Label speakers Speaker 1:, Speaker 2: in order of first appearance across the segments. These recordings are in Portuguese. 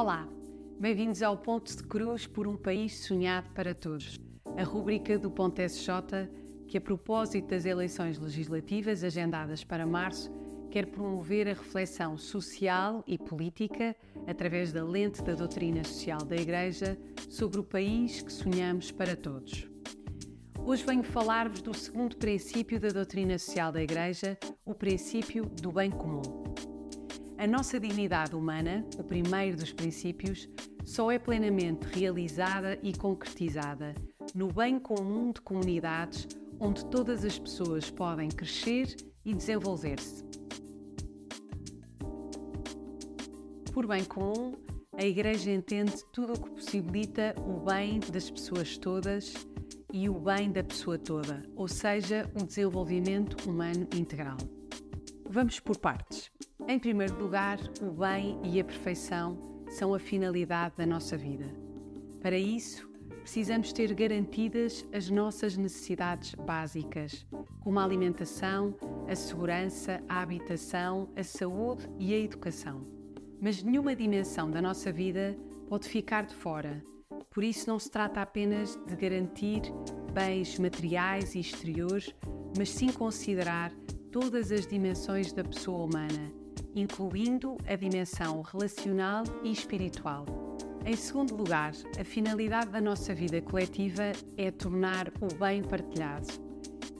Speaker 1: Olá, bem-vindos ao Ponto de Cruz por um país sonhado para todos, a rúbrica do Ponto SJ que, a propósito das eleições legislativas agendadas para março, quer promover a reflexão social e política através da lente da doutrina social da Igreja sobre o país que sonhamos para todos. Hoje venho falar-vos do segundo princípio da doutrina social da Igreja, o princípio do bem comum. A nossa dignidade humana, o primeiro dos princípios, só é plenamente realizada e concretizada no bem comum de comunidades onde todas as pessoas podem crescer e desenvolver-se. Por bem comum, a Igreja entende tudo o que possibilita o bem das pessoas todas e o bem da pessoa toda, ou seja, um desenvolvimento humano integral. Vamos por partes. Em primeiro lugar, o bem e a perfeição são a finalidade da nossa vida. Para isso, precisamos ter garantidas as nossas necessidades básicas, como a alimentação, a segurança, a habitação, a saúde e a educação. Mas nenhuma dimensão da nossa vida pode ficar de fora. Por isso, não se trata apenas de garantir bens materiais e exteriores, mas sim considerar todas as dimensões da pessoa humana incluindo a dimensão relacional e espiritual. Em segundo lugar, a finalidade da nossa vida coletiva é tornar o bem partilhado,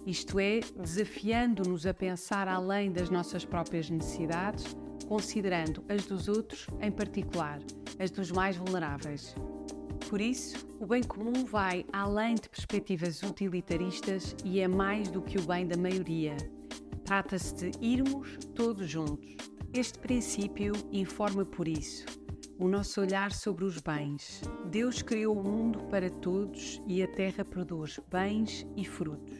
Speaker 1: isto é, desafiando-nos a pensar além das nossas próprias necessidades, considerando as dos outros, em particular, as dos mais vulneráveis. Por isso, o bem comum vai além de perspectivas utilitaristas e é mais do que o bem da maioria. Trata-se de irmos todos juntos este princípio informa por isso o nosso olhar sobre os bens. Deus criou o mundo para todos e a terra produz bens e frutos.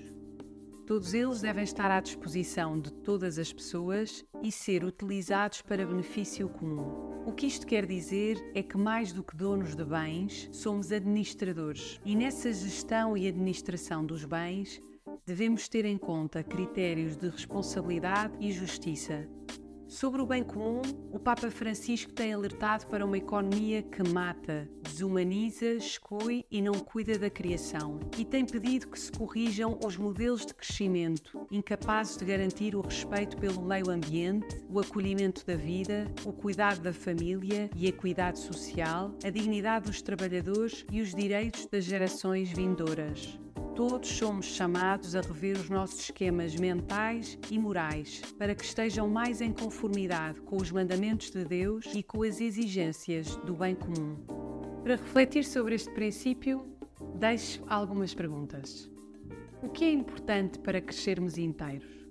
Speaker 1: Todos eles devem estar à disposição de todas as pessoas e ser utilizados para benefício comum. O que isto quer dizer é que, mais do que donos de bens, somos administradores e nessa gestão e administração dos bens devemos ter em conta critérios de responsabilidade e justiça, Sobre o bem comum, o Papa Francisco tem alertado para uma economia que mata, desumaniza, exclui e não cuida da criação, e tem pedido que se corrijam os modelos de crescimento, incapazes de garantir o respeito pelo meio ambiente, o acolhimento da vida, o cuidado da família e a equidade social, a dignidade dos trabalhadores e os direitos das gerações vindouras. Todos somos chamados a rever os nossos esquemas mentais e morais para que estejam mais em conformidade com os mandamentos de Deus e com as exigências do bem comum. Para refletir sobre este princípio, deixo algumas perguntas. O que é importante para crescermos inteiros?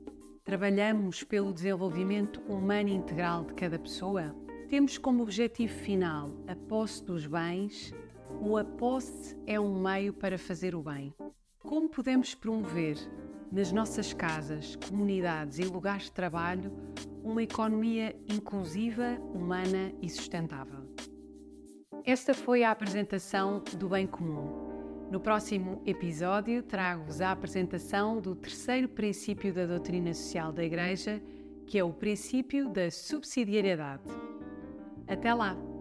Speaker 1: Trabalhamos pelo desenvolvimento humano integral de cada pessoa? Temos como objetivo final a posse dos bens ou a posse é um meio para fazer o bem? Como podemos promover nas nossas casas, comunidades e lugares de trabalho uma economia inclusiva, humana e sustentável? Esta foi a apresentação do bem comum. No próximo episódio, trago-vos a apresentação do terceiro princípio da doutrina social da Igreja, que é o princípio da subsidiariedade. Até lá!